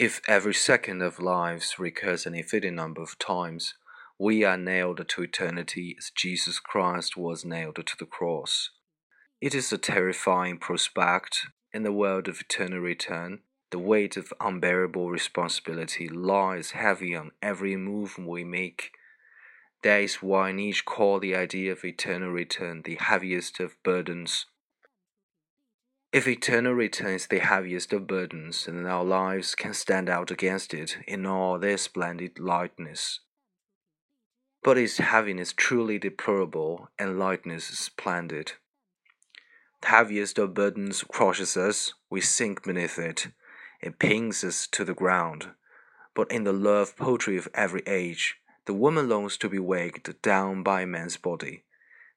If every second of lives recurs an infinite number of times, we are nailed to eternity as Jesus Christ was nailed to the cross. It is a terrifying prospect in the world of eternal return. The weight of unbearable responsibility lies heavy on every move we make. That is why Nietzsche called the idea of eternal return the heaviest of burdens. If eternal return is the heaviest of burdens, then our lives can stand out against it in all their splendid lightness. But its heaviness truly deplorable and lightness splendid. The heaviest of burdens crushes us, we sink beneath it, it pins us to the ground. But in the love poetry of every age, the woman longs to be weighed down by man's body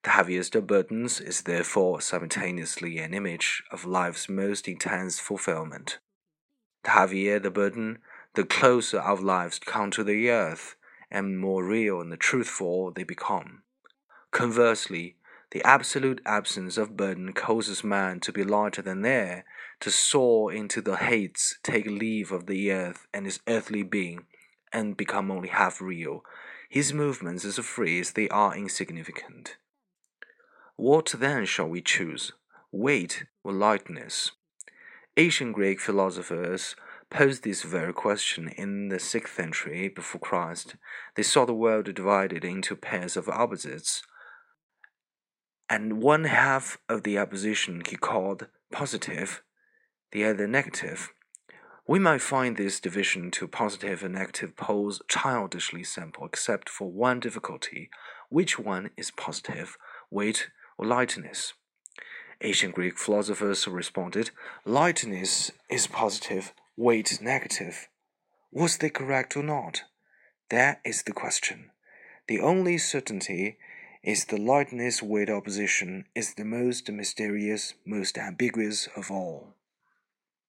the heaviest of burdens is therefore simultaneously an image of life's most intense fulfillment. The heavier the burden, the closer our lives come to the earth, and more real and truthful they become. Conversely, the absolute absence of burden causes man to be lighter than air, to soar into the heights, take leave of the earth and its earthly being, and become only half real. His movements as free as they are insignificant. What then shall we choose, weight or lightness? Ancient Greek philosophers posed this very question in the sixth century before Christ. They saw the world divided into pairs of opposites, and one half of the opposition he called positive, the other negative. We might find this division to positive and negative poles childishly simple, except for one difficulty. Which one is positive? Weight or lightness. Ancient Greek philosophers responded, lightness is positive, weight negative. Was they correct or not? That is the question. The only certainty is the lightness weight opposition is the most mysterious, most ambiguous of all.